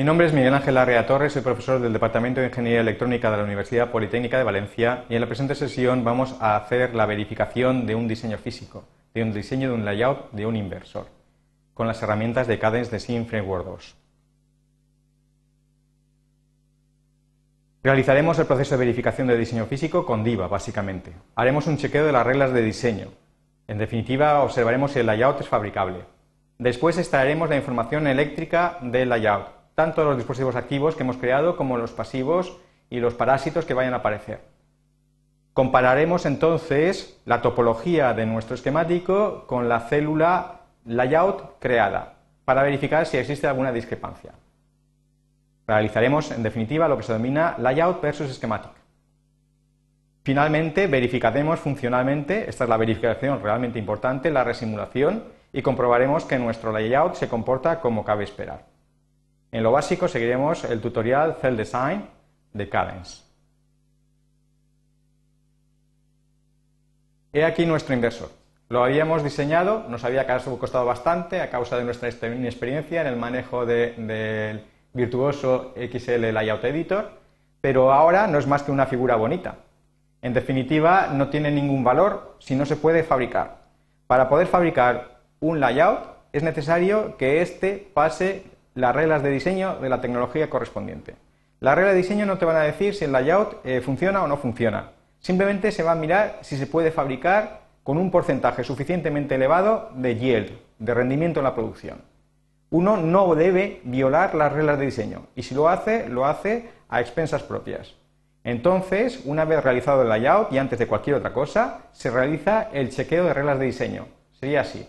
Mi nombre es Miguel Ángel Arrea Torres, soy profesor del Departamento de Ingeniería Electrónica de la Universidad Politécnica de Valencia y en la presente sesión vamos a hacer la verificación de un diseño físico, de un diseño de un layout de un inversor, con las herramientas de Cadence de Sim Framework 2. Realizaremos el proceso de verificación de diseño físico con Diva, básicamente. Haremos un chequeo de las reglas de diseño. En definitiva, observaremos si el layout es fabricable. Después extraeremos la información eléctrica del layout, tanto los dispositivos activos que hemos creado como los pasivos y los parásitos que vayan a aparecer. Compararemos entonces la topología de nuestro esquemático con la célula layout creada para verificar si existe alguna discrepancia. Realizaremos, en definitiva, lo que se denomina layout versus schematic. Finalmente, verificaremos funcionalmente, esta es la verificación realmente importante, la resimulación y comprobaremos que nuestro layout se comporta como cabe esperar. En lo básico seguiremos el tutorial Cell Design de Cadence. He aquí nuestro inversor. Lo habíamos diseñado, nos había costado bastante a causa de nuestra inexperiencia en el manejo del virtuoso XL Layout Editor, pero ahora no es más que una figura bonita. En definitiva, no tiene ningún valor si no se puede fabricar. Para poder fabricar un layout, es necesario que éste pase las reglas de diseño de la tecnología correspondiente. Las reglas de diseño no te van a decir si el layout eh, funciona o no funciona. Simplemente se va a mirar si se puede fabricar con un porcentaje suficientemente elevado de yield, de rendimiento en la producción. Uno no debe violar las reglas de diseño y si lo hace, lo hace a expensas propias. Entonces, una vez realizado el layout y antes de cualquier otra cosa, se realiza el chequeo de reglas de diseño. Sería así.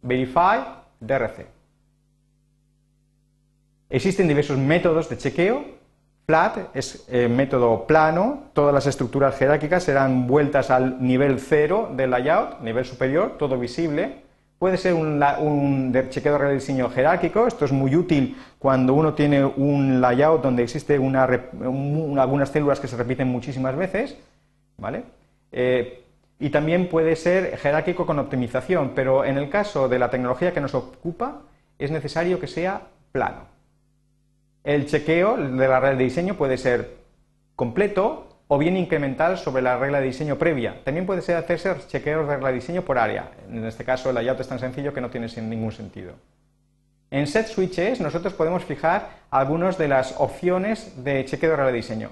Verify DRC. Existen diversos métodos de chequeo. Flat es eh, método plano, todas las estructuras jerárquicas serán vueltas al nivel cero del layout, nivel superior, todo visible. Puede ser un, chequeo de rediseño jerárquico, esto es muy útil cuando uno tiene un layout donde existe algunas células que se repiten muchísimas veces, ¿vale? Eh, y también puede ser jerárquico con optimización, pero en el caso de la tecnología que nos ocupa es necesario que sea plano. El chequeo de la regla de diseño puede ser completo o bien incremental sobre la regla de diseño previa. También puede ser hacerse chequeos de regla de diseño por área. En este caso el layout es tan sencillo que no tiene ningún sentido. En set switches nosotros podemos fijar algunas de las opciones de chequeo de regla de diseño.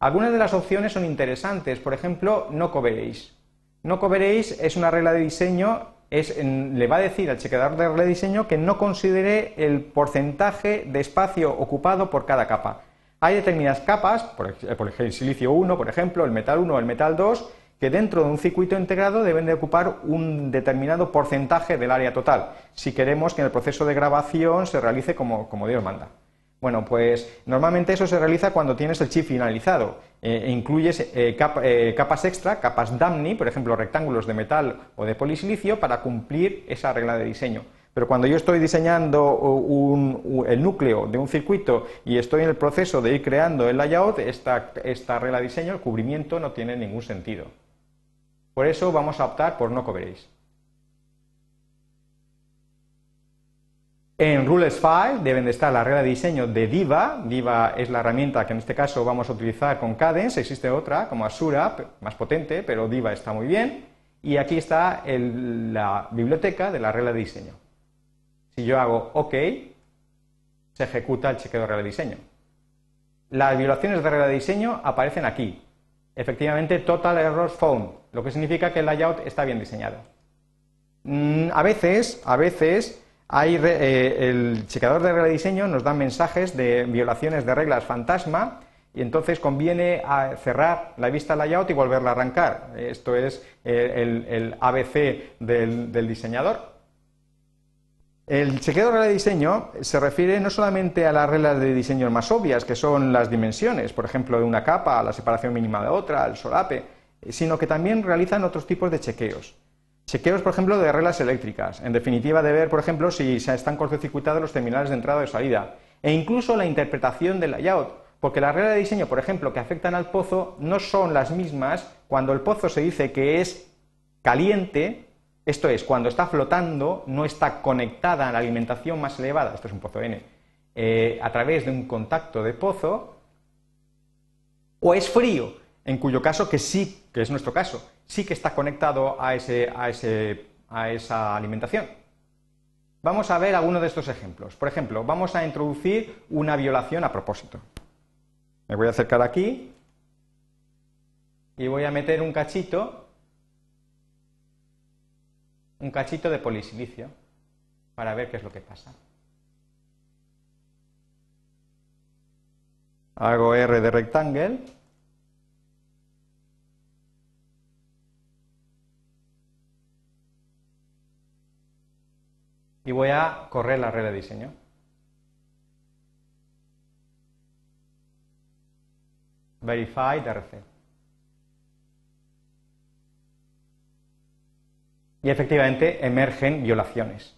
Algunas de las opciones son interesantes, por ejemplo, no coveréis. No coveréis es una regla de diseño, le va a decir al chequeador de regla de diseño que no considere el porcentaje de espacio ocupado por cada capa. Hay determinadas capas, por, ejemplo el silicio 1, por ejemplo, el metal 1 o el metal 2, que dentro de un circuito integrado deben de ocupar un determinado porcentaje del área total, si queremos que el proceso de grabación se realice como Dios manda. Bueno, pues normalmente eso se realiza cuando tienes el chip finalizado eh, e incluyes eh, eh, capas extra, capas DAMNI, por ejemplo, rectángulos de metal o de polisilicio, para cumplir esa regla de diseño. Pero cuando yo estoy diseñando el núcleo de un circuito y estoy en el proceso de ir creando el layout, esta, esta regla de diseño, el cubrimiento, no tiene ningún sentido. Por eso vamos a optar por no coveréis. En Rules File deben de estar la regla de diseño de Diva. Diva es la herramienta que en este caso vamos a utilizar con Cadence. Existe otra como Asura, más potente, pero Diva está muy bien. Y aquí está la biblioteca de la regla de diseño. Si yo hago OK, se ejecuta el chequeo de regla de diseño. Las violaciones de regla de diseño aparecen aquí. Efectivamente, Total Errors Found, lo que significa que el layout está bien diseñado. Mm, a veces, a veces eh, el chequeador de regla de diseño nos da mensajes de violaciones de reglas fantasma y entonces conviene cerrar la vista layout y volverla a arrancar. Esto es eh, el, ABC del, diseñador. El chequeo de diseño se refiere no solamente a las reglas de diseño más obvias, que son las dimensiones, por ejemplo, de una capa, la separación mínima de otra, el solape, sino que también realizan otros tipos de chequeos. Chequeos, por ejemplo, de reglas eléctricas. En definitiva, de ver, por ejemplo, si se están cortocircuitados los terminales de entrada o salida. E incluso la interpretación del layout. Porque las reglas de diseño, por ejemplo, que afectan al pozo, no son las mismas cuando el pozo se dice que es caliente, esto es, cuando está flotando, no está conectada a la alimentación más elevada, esto es un pozo N, eh, a través de un contacto de pozo, o es frío, en cuyo caso que sí, que es nuestro caso, sí que está conectado a, ese, a, ese, a esa alimentación. Vamos a ver algunos de estos ejemplos. Por ejemplo, vamos a introducir una violación a propósito. Me voy a acercar aquí y voy a meter un cachito, un cachito de polisilicio para ver qué es lo que pasa. Hago R de rectángulo. Y voy a correr la red de diseño. Verify DRC. Y efectivamente emergen violaciones.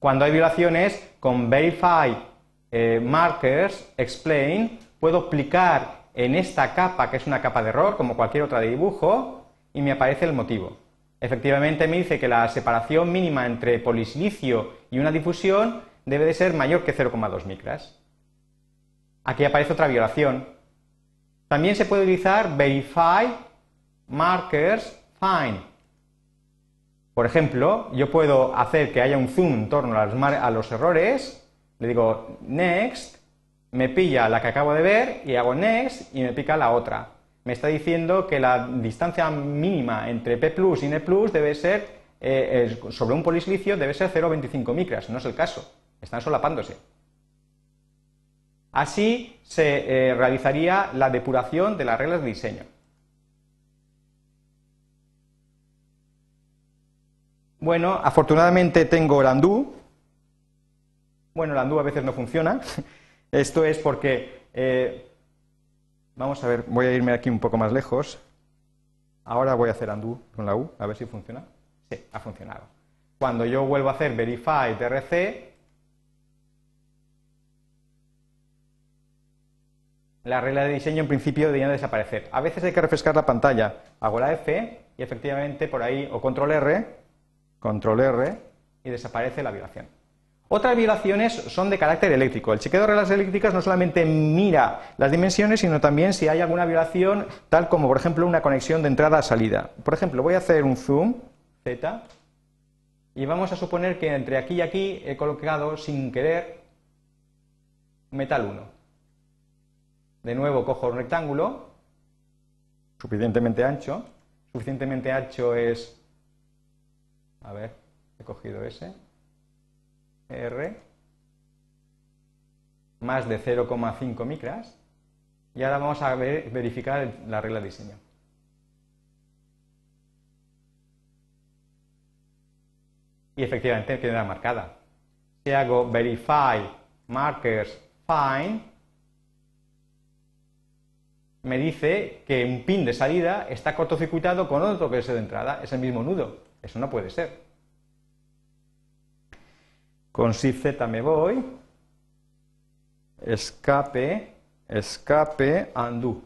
Cuando hay violaciones, con Verify eh, Markers Explain, puedo aplicar en esta capa, que es una capa de error, como cualquier otra de dibujo, y me aparece el motivo. Efectivamente me dice que la separación mínima entre polisilicio y una difusión debe de ser mayor que 0,2 micras. Aquí aparece otra violación. También se puede utilizar Verify Markers Find. Por ejemplo, yo puedo hacer que haya un zoom en torno a los, errores, le digo next, me pilla la que acabo de ver y hago next y me pica la otra. Me está diciendo que la distancia mínima entre P y N debe ser, eh, sobre un polisilicio, debe ser 0,25 micras. No es el caso, están solapándose. Así se eh, realizaría la depuración de las reglas de diseño. Bueno, afortunadamente tengo el undo. Bueno, el undo a veces no funciona. Esto es porque, eh, vamos a ver, voy a irme aquí un poco más lejos. Ahora voy a hacer undo con la U, a ver si funciona. Sí, ha funcionado. Cuando yo vuelvo a hacer verify DRC, la regla de diseño en principio debería desaparecer. A veces hay que refrescar la pantalla. Hago la F y efectivamente por ahí, o control R, control R y desaparece la violación. Otras violaciones son de carácter eléctrico. El chequeo de reglas eléctricas no solamente mira las dimensiones, sino también si hay alguna violación, tal como por ejemplo una conexión de entrada a salida. Por ejemplo, voy a hacer un zoom, Z, y vamos a suponer que entre aquí y aquí he colocado sin querer metal 1. De nuevo cojo un rectángulo, suficientemente ancho. Suficientemente ancho es a ver, he cogido ese. R. Más de 0,5 micras. Y ahora vamos a verificar la regla de diseño. Y efectivamente queda marcada. Si hago verify markers find, me dice que un pin de salida está cortocircuitado con otro que es de entrada, es el mismo nudo. Eso no puede ser. Con Shift Z me voy, escape, escape, undo.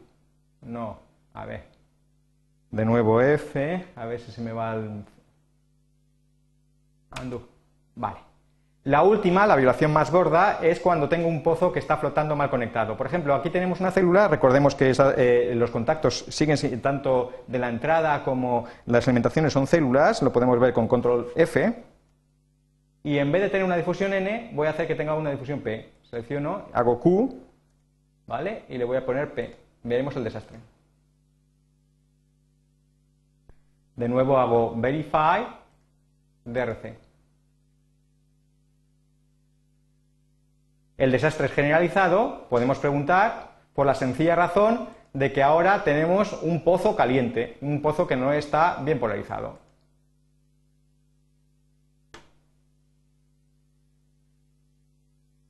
No, a ver. De nuevo F, a ver si se me va el undo. Vale. La última, la violación más gorda, es cuando tengo un pozo que está flotando mal conectado. Por ejemplo, aquí tenemos una célula, recordemos que eh, los contactos siguen tanto de la entrada como las alimentaciones son células, lo podemos ver con control F, y en vez de tener una difusión N, voy a hacer que tenga una difusión P. Selecciono, hago Q, ¿vale? Y le voy a poner P. Veremos el desastre. De nuevo hago Verify, DRC. El desastre es generalizado, podemos preguntar por la sencilla razón de que ahora tenemos un pozo caliente, un pozo que no está bien polarizado.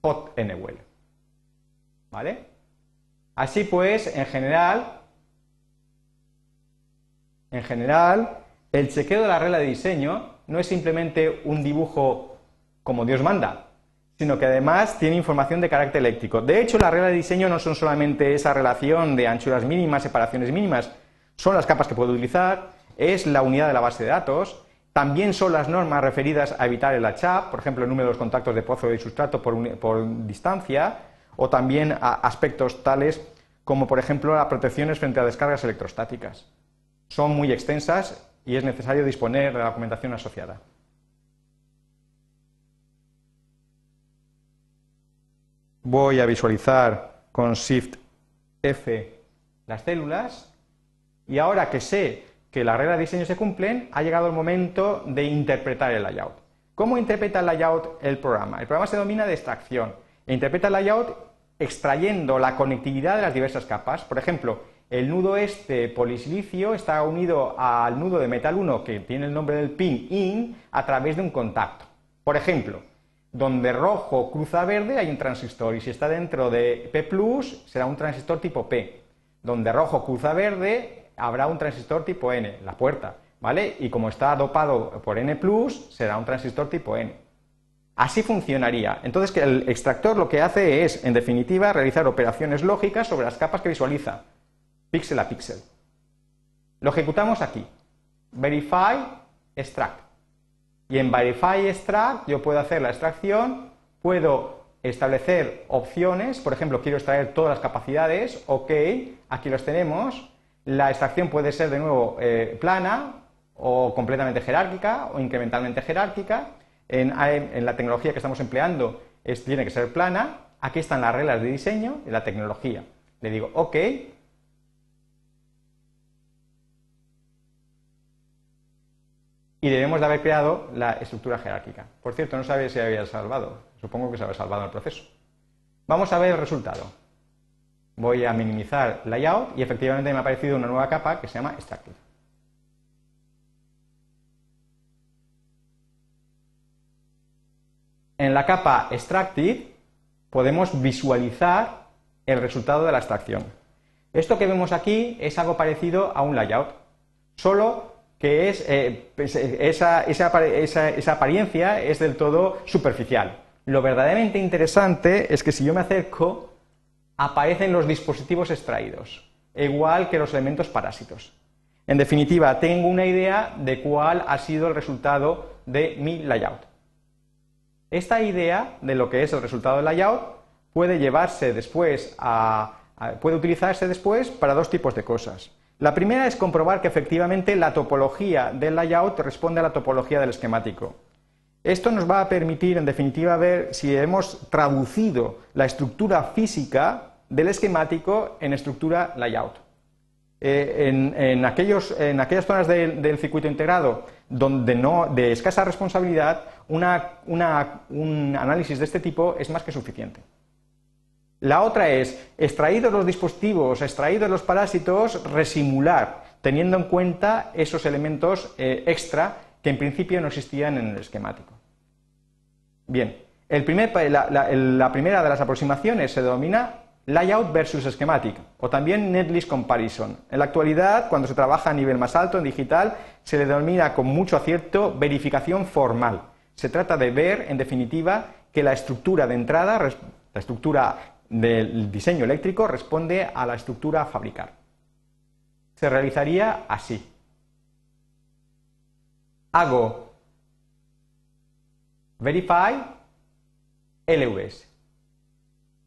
Well. ¿Vale? Así pues, en general, en general, el chequeo de la regla de diseño no es simplemente un dibujo como Dios manda, sino que además tiene información de carácter eléctrico. De hecho, la regla de diseño no son solamente esa relación de anchuras mínimas, separaciones mínimas, son las capas que puedo utilizar, es la unidad de la base de datos, También son las normas referidas a evitar el HAP, por ejemplo, el número de los contactos de pozo y sustrato por, distancia, o también a aspectos tales como, por ejemplo, las protecciones frente a descargas electrostáticas. Son muy extensas y es necesario disponer de la documentación asociada. Voy a visualizar con Shift F las células y ahora que sé que las reglas de diseño se cumplen, ha llegado el momento de interpretar el layout. ¿Cómo interpreta el layout el programa? El programa se domina de extracción e interpreta el layout extrayendo la conectividad de las diversas capas. Por ejemplo, el nudo este polisilicio está unido al nudo de metal 1 que tiene el nombre del pin in a través de un contacto. Por ejemplo, donde rojo cruza verde hay un transistor y si está dentro de P será un transistor tipo P. Donde rojo cruza verde habrá un transistor tipo N, la puerta, ¿vale? Y como está dopado por N+, será un transistor tipo N. Así funcionaría. Entonces, que el extractor lo que hace es, en definitiva, realizar operaciones lógicas sobre las capas que visualiza, píxel a píxel. Lo ejecutamos aquí. Verify, extract. Y en Verify, extract yo puedo hacer la extracción, puedo establecer opciones, por ejemplo, quiero extraer todas las capacidades, ok, aquí los tenemos, la extracción puede ser de nuevo eh, plana o completamente jerárquica o incrementalmente jerárquica. En, la tecnología que estamos empleando tiene que ser plana. Aquí están las reglas de diseño de la tecnología. Le digo OK. Y debemos de haber creado la estructura jerárquica. Por cierto, no sabía si había salvado. Supongo que se había salvado el proceso. Vamos a ver el resultado voy a minimizar layout y efectivamente me ha aparecido una nueva capa que se llama extracted. En la capa extracted podemos visualizar el resultado de la extracción. Esto que vemos aquí es algo parecido a un layout, solo que es, eh, pues, eh, esa, esa apariencia es del todo superficial. Lo verdaderamente interesante es que si yo me acerco aparecen los dispositivos extraídos, igual que los elementos parásitos. En definitiva, tengo una idea de cuál ha sido el resultado de mi layout. Esta idea de lo que es el resultado del layout puede llevarse después a, puede utilizarse después para dos tipos de cosas. La primera es comprobar que efectivamente la topología del layout responde a la topología del esquemático. Esto nos va a permitir, en definitiva, ver si hemos traducido la estructura física del esquemático en estructura layout. Eh, en, aquellas zonas del circuito integrado donde no, de escasa responsabilidad, un análisis de este tipo es más que suficiente. La otra es, extraídos los dispositivos, extraídos los parásitos, resimular, teniendo en cuenta esos elementos eh, extra que en principio no existían en el esquemático. Bien, la, primera de las aproximaciones se denomina layout versus schematic o también netlist comparison. En la actualidad, cuando se trabaja a nivel más alto en digital, se le denomina con mucho acierto verificación formal. Se trata de ver, en definitiva, que la estructura de entrada, la estructura del diseño eléctrico, responde a la estructura a fabricar. Se realizaría así. Hago Verify LVS.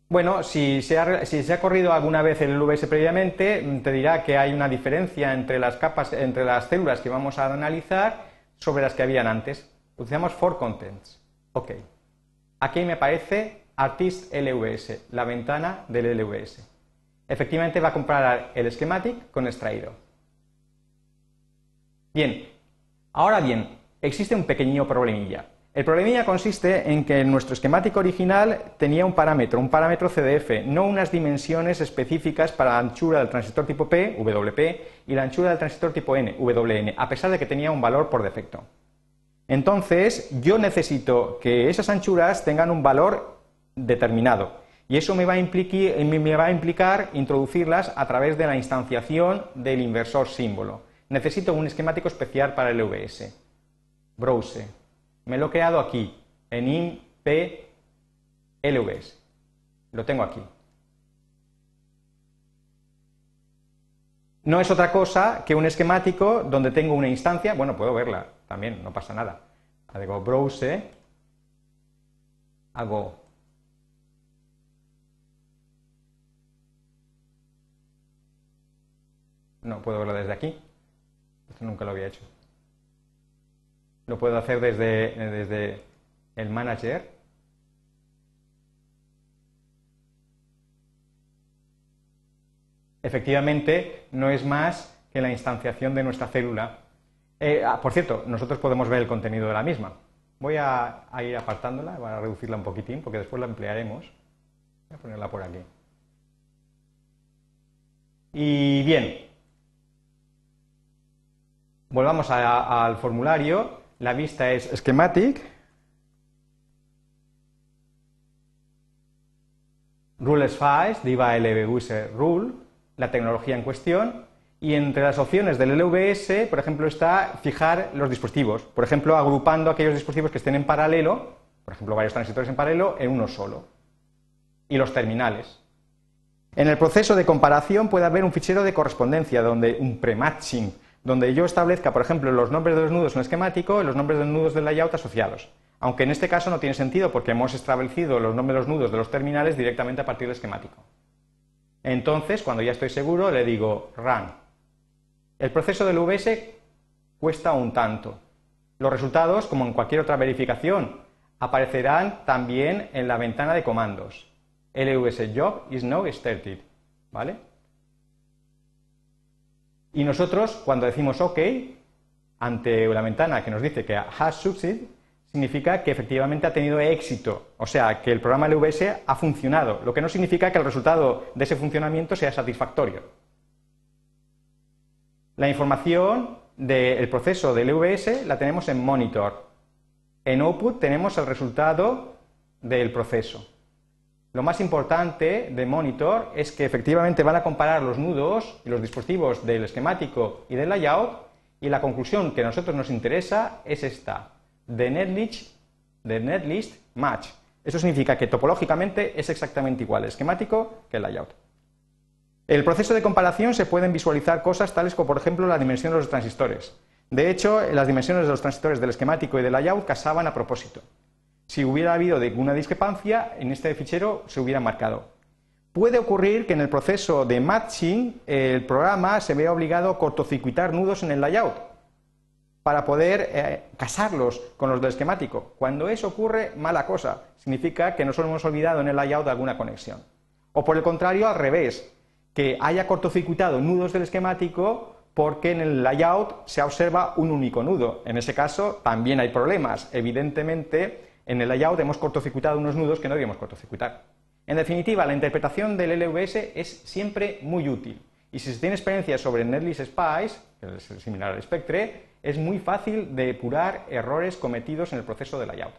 Bueno, si se, ha, corrido alguna vez el LVS previamente, mm, te dirá que hay una diferencia entre las capas, entre las células que vamos a analizar sobre las que habían antes. Utilizamos for contents. Ok. Aquí me aparece Artist LVS, la ventana del LVS. Efectivamente va a comparar el schematic con extraído. Bien, ahora bien, existe un pequeño problemilla. El problemilla consiste en que nuestro esquemático original tenía un parámetro, un parámetro CDF, no unas dimensiones específicas para la anchura del transistor tipo P, WP, y la anchura del transistor tipo N, WN, a pesar de que tenía un valor por defecto. Entonces, yo necesito que esas anchuras tengan un valor determinado, y eso me va a, implicar introducirlas a través de la instanciación del inversor símbolo. Necesito un esquemático especial para el VS. Browse me lo he creado aquí, en IMP-LVS. Lo tengo aquí. no es otra cosa que un esquemático donde tengo una instancia, bueno, puedo verla también, no pasa nada. Hago browse, hago no puedo verlo desde aquí. Esto nunca lo había hecho. Lo puedo hacer desde, desde el manager. Efectivamente, no es más que la instanciación de nuestra célula. Eh, ah, por cierto, nosotros podemos ver el contenido de la misma. Voy a ir apartándola, voy a reducirla un poquitín porque después la emplearemos. Voy a ponerla por aquí. Y bien, volvamos al formulario. La vista es schematic. Rules files, diva LBUS rule, la tecnología en cuestión. Y entre las opciones del LVS, por ejemplo, está fijar los dispositivos. Por ejemplo, agrupando aquellos dispositivos que estén en paralelo, por ejemplo, varios transistores en paralelo, en uno solo. Y los terminales. En el proceso de comparación puede haber un fichero de correspondencia, donde un prematching, donde yo establezca, por ejemplo, los nombres de los nudos en esquemático y los nombres de los nudos del layout asociados. Aunque en este caso no tiene sentido porque hemos establecido los nombres de los nudos de los terminales directamente a partir del esquemático. Entonces, cuando ya estoy seguro, le digo run. El proceso del VS cuesta un tanto. Los resultados, como en cualquier otra verificación, aparecerán también en la ventana de comandos. LVS job is now started. ¿Vale? Y nosotros, cuando decimos OK, ante la ventana que nos dice que has succeed, significa que efectivamente ha tenido éxito, o sea, que el programa LVS ha funcionado, lo que no significa que el resultado de ese funcionamiento sea satisfactorio. La información del proceso del LVS la tenemos en monitor. En output tenemos el resultado del proceso. Lo más importante de Monitor es que efectivamente van a comparar los nudos y los dispositivos del esquemático y del layout y la conclusión que a nosotros nos interesa es esta, de netlist, match. Eso significa que topológicamente es exactamente igual el esquemático que el layout. El proceso de comparación se pueden visualizar cosas tales como, por ejemplo, la dimensión de los transistores. De hecho, las dimensiones de los transistores del esquemático y del layout casaban a propósito. Si hubiera habido alguna discrepancia, en este fichero se hubiera marcado. Puede ocurrir que en el proceso de matching el programa se vea obligado a cortocircuitar nudos en el layout para poder eh, casarlos con los del esquemático. Cuando eso ocurre, mala cosa. Significa que nos hemos olvidado en el layout de alguna conexión. O por el contrario, al revés, que haya cortocircuitado nudos del esquemático porque en el layout se observa un único nudo. En ese caso también hay problemas. Evidentemente, en el layout hemos cortocircuitado unos nudos que no debíamos cortocircuitar. En definitiva, la interpretación del LVS es siempre muy útil. Y si se tiene experiencia sobre Netlist Spice, que es similar al Spectre, es muy fácil de depurar errores cometidos en el proceso de layout.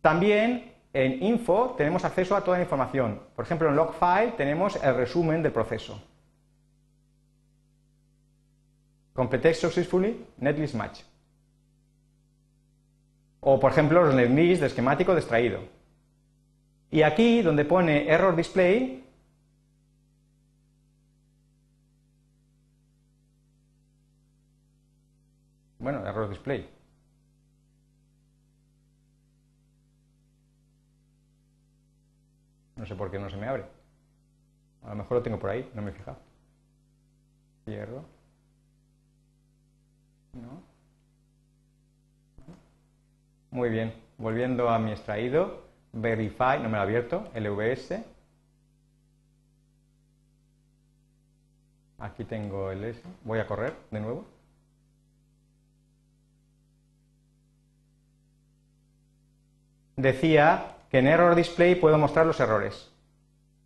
También en Info tenemos acceso a toda la información. Por ejemplo, en Logfile tenemos el resumen del proceso. Completed successfully netlist match. O, por ejemplo, los netlist de esquemático extraído. Y aquí, donde pone error display, bueno, error display. No sé por qué no se me abre. A lo mejor lo tengo por ahí, no me he fijado. Cierro. No. Muy bien, volviendo a mi extraído, Verify, no me lo ha abierto, LVS. Aquí tengo el S. Voy a correr de nuevo. Decía que en Error Display puedo mostrar los errores.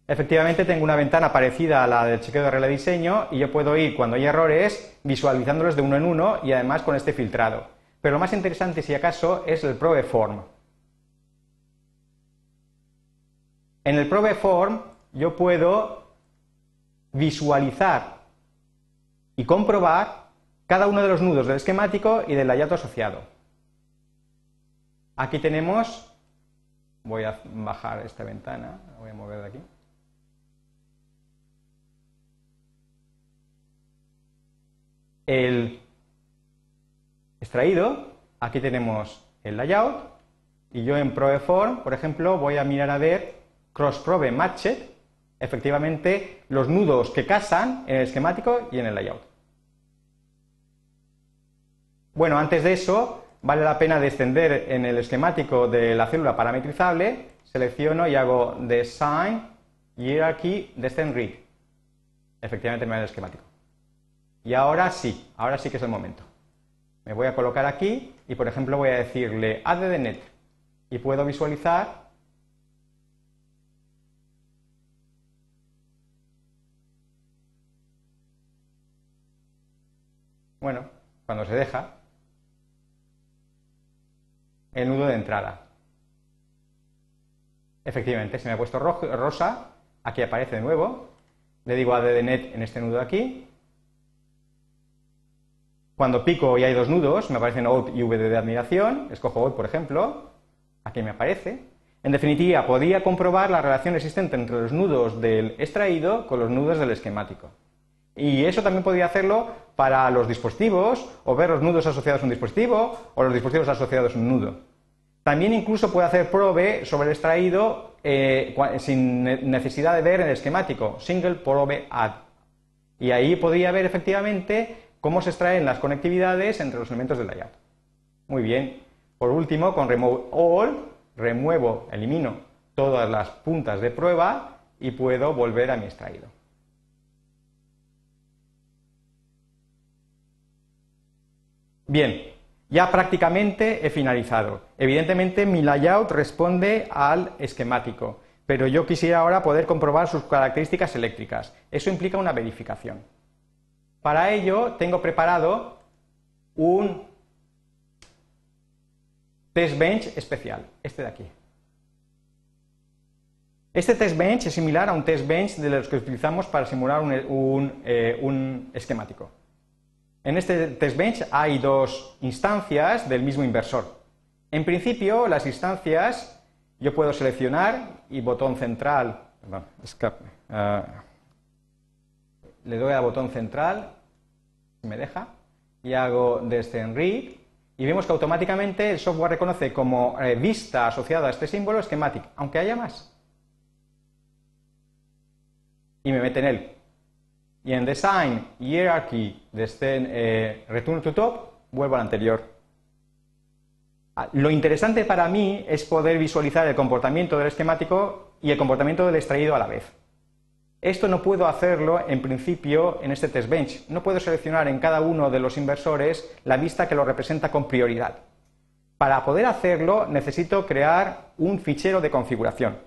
Efectivamente tengo una ventana parecida a la del chequeo de regla de diseño y yo puedo ir cuando hay errores visualizándolos de uno en uno y además con este filtrado. Pero lo más interesante, si acaso, es el Probeform. En el Probeform yo puedo visualizar y comprobar cada uno de los nudos del esquemático y del layout asociado. Aquí tenemos, voy a bajar esta ventana, voy a mover de aquí. el extraído, aquí tenemos el layout, y yo en Probeform, por ejemplo, voy a mirar a ver cross probe matched, efectivamente los nudos que casan en el esquemático y en el layout. Bueno, antes de eso, vale la pena descender en el esquemático de la célula parametrizable, selecciono y hago Design, Hierarchy, Descend Read. Efectivamente me da el esquemático. Y ahora sí, ahora sí que es el momento. Me voy a colocar aquí y, por ejemplo, voy a decirle AddNet y puedo visualizar bueno, cuando se deja, el nudo de entrada. Efectivamente, se me ha puesto rosa, aquí aparece de nuevo, le digo a DDNet en este nudo de aquí, cuando pico y hay dos nudos, me aparecen OUT y VD de admiración, escojo OUT por ejemplo, aquí me aparece. En definitiva, podía comprobar la relación existente entre los nudos del extraído con los nudos del esquemático. Y eso también podía hacerlo para los dispositivos, o ver los nudos asociados a un dispositivo, o los dispositivos asociados a un nudo. También incluso puede hacer probe sobre el extraído eh, sin necesidad de ver el esquemático, single probe add. Y ahí podría ver efectivamente cómo se extraen las conectividades entre los elementos del layout. Muy bien. Por último, con remove all, remuevo, elimino todas las puntas de prueba y puedo volver a mi extraído. Bien, ya prácticamente he finalizado. Evidentemente mi layout responde al esquemático, pero yo quisiera ahora poder comprobar sus características eléctricas. Eso implica una verificación. Para ello tengo preparado un test bench especial, este de aquí. Este test bench es similar a un test bench de los que utilizamos para simular un, eh, esquemático. En este test bench hay dos instancias del mismo inversor. En principio, las instancias yo puedo seleccionar y botón central, perdón, escape, ah, le doy al botón central, me deja, y hago read, y vemos que automáticamente el software reconoce como eh, vista asociada a este símbolo schematic, aunque haya más. Y me mete en él. Y en Design, Hierarchy, desde eh, Return to Top, vuelvo al anterior. Ah, lo interesante para mí es poder visualizar el comportamiento del esquemático y el comportamiento del extraído a la vez. Esto no puedo hacerlo en principio en este test bench. No puedo seleccionar en cada uno de los inversores la vista que lo representa con prioridad. Para poder hacerlo necesito crear un fichero de configuración.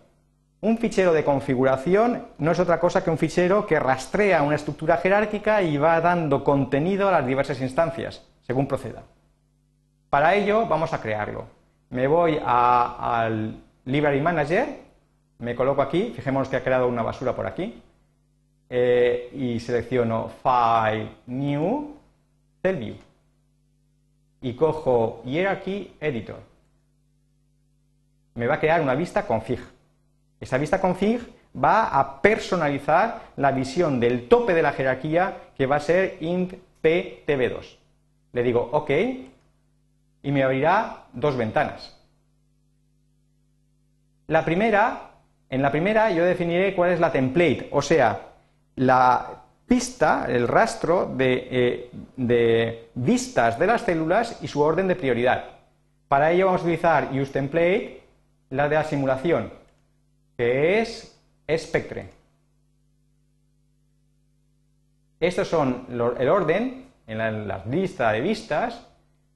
Un fichero de configuración no es otra cosa que un fichero que rastrea una estructura jerárquica y va dando contenido a las diversas instancias, según proceda. Para ello vamos a crearlo. Me voy al Library Manager me coloco aquí, fijémonos que ha creado una basura por aquí, eh, y selecciono File, New, Cell View, y cojo Hierarchy Editor. Me va a crear una vista config. Esa vista config va a personalizar la visión del tope de la jerarquía que va a ser int ptb2. Le digo OK y me abrirá dos ventanas. La primera en la primera yo definiré cuál es la template, o sea, la pista, el rastro eh, de, vistas de las células y su orden de prioridad. Para ello vamos a utilizar useTemplate, la de la simulación, que es Spectre. Estos son el orden en la, la lista de vistas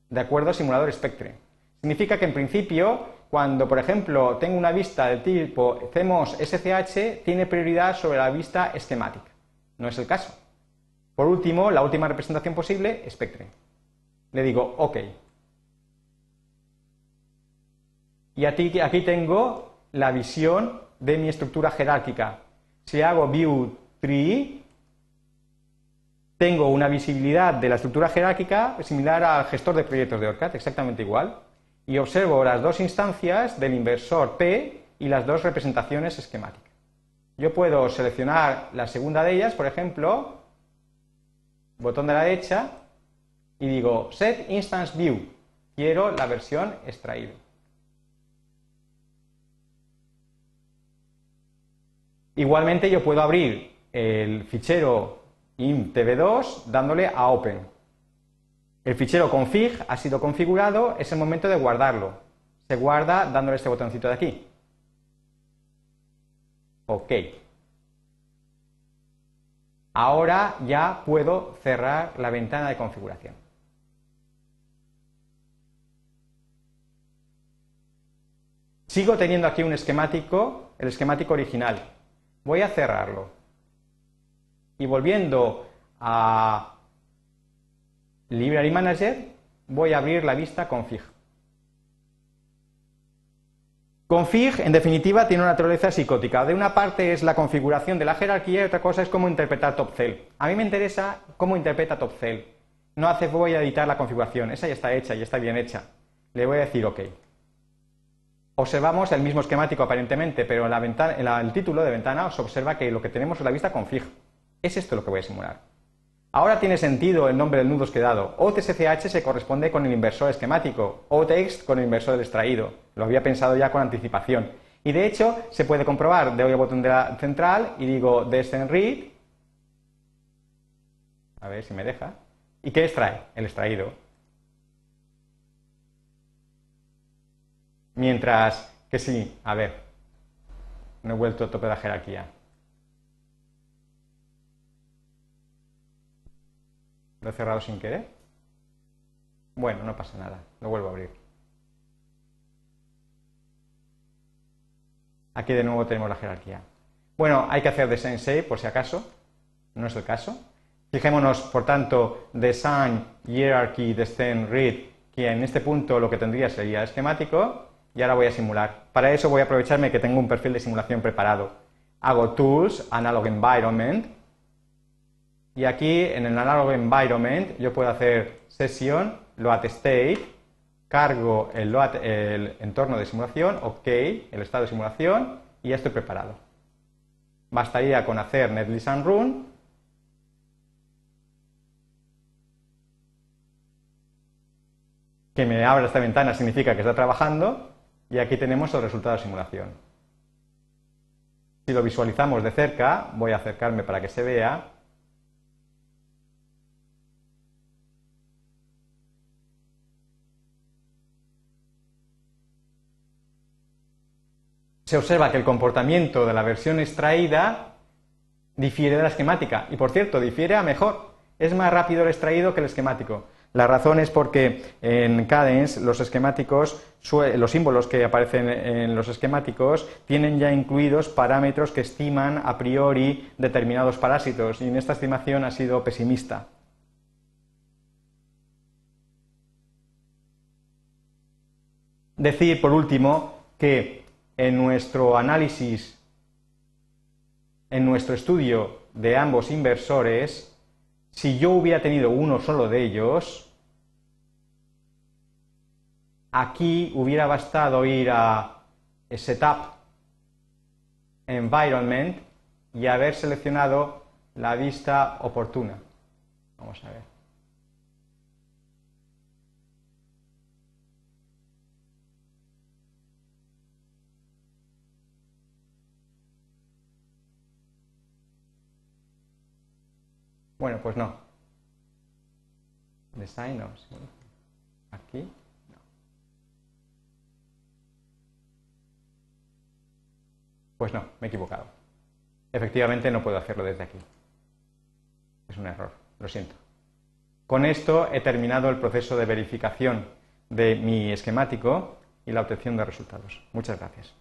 de acuerdo al simulador Spectre. Significa que en principio cuando, por ejemplo, tengo una vista del tipo CMOS SCH, tiene prioridad sobre la vista esquemática. No es el caso. Por último, la última representación posible, Spectre. Le digo OK. Y aquí, aquí tengo la visión de mi estructura jerárquica. Si hago View Tree, tengo una visibilidad de la estructura jerárquica similar al gestor de proyectos de ORCAD, exactamente igual y observo las dos instancias del inversor P y las dos representaciones esquemáticas. Yo puedo seleccionar la segunda de ellas, por ejemplo, botón de la derecha, y digo set instance view, quiero la versión extraído. Igualmente yo puedo abrir el fichero imtv2 dándole a open. El fichero config ha sido configurado, es el momento de guardarlo. Se guarda dándole este botoncito de aquí. OK. Ahora ya puedo cerrar la ventana de configuración. Sigo teniendo aquí un esquemático, el esquemático original. Voy a cerrarlo. Y volviendo a Library Manager, voy a abrir la vista config. Config, en definitiva, tiene una naturaleza psicótica. De una parte es la configuración de la jerarquía y otra cosa es cómo interpretar TopCell. A mí me interesa cómo interpreta TopCell. No hace voy a editar la configuración, esa ya está hecha y está bien hecha. Le voy a decir OK. Observamos el mismo esquemático aparentemente, pero en el título de ventana se observa que lo que tenemos es la vista config. Es esto lo que voy a simular. Ahora tiene sentido el nombre del nudo que he dado. OTSCH se corresponde con el inversor esquemático, OText con el inversor del extraído. Lo había pensado ya con anticipación. Y de hecho, se puede comprobar. Doy al botón de la central y digo read. A ver si me deja. ¿Y qué extrae? El extraído. Mientras que sí, a ver, no he vuelto a tope de la jerarquía. ¿Lo he cerrado sin querer? Bueno, no pasa nada, lo vuelvo a abrir. Aquí de nuevo tenemos la jerarquía. Bueno, hay que hacer design save por si acaso, no es el caso. Fijémonos, por tanto, design hierarchy descend read, que en este punto lo que tendría sería esquemático, y ahora voy a simular. Para eso voy a aprovecharme que tengo un perfil de simulación preparado. Hago Tools, Analog Environment, y aquí en el Analog Environment yo puedo hacer sesión, load state, cargo el, entorno de simulación, OK, el estado de simulación y ya estoy preparado. Bastaría con hacer netlist run que me abra esta ventana significa que está trabajando y aquí tenemos el resultado de simulación. Si lo visualizamos de cerca, voy a acercarme para que se vea, se observa que el comportamiento de la versión extraída difiere de la esquemática. Y por cierto, difiere a mejor. Es más rápido el extraído que el esquemático. La razón es porque en Cadence los esquemáticos, los símbolos que aparecen en los esquemáticos tienen ya incluidos parámetros que estiman a priori determinados parásitos y en esta estimación ha sido pesimista. Decir, por último, que en nuestro análisis, en nuestro estudio de ambos inversores, si yo hubiera tenido uno solo de ellos, aquí hubiera bastado ir a Setup Environment y haber seleccionado la vista oportuna. Vamos a ver. Bueno, pues no. Design no, Aquí no. Pues no, me he equivocado. Efectivamente no puedo hacerlo desde aquí. Es un error, lo siento. Con esto he terminado el proceso de verificación de mi esquemático y la obtención de resultados. Muchas gracias.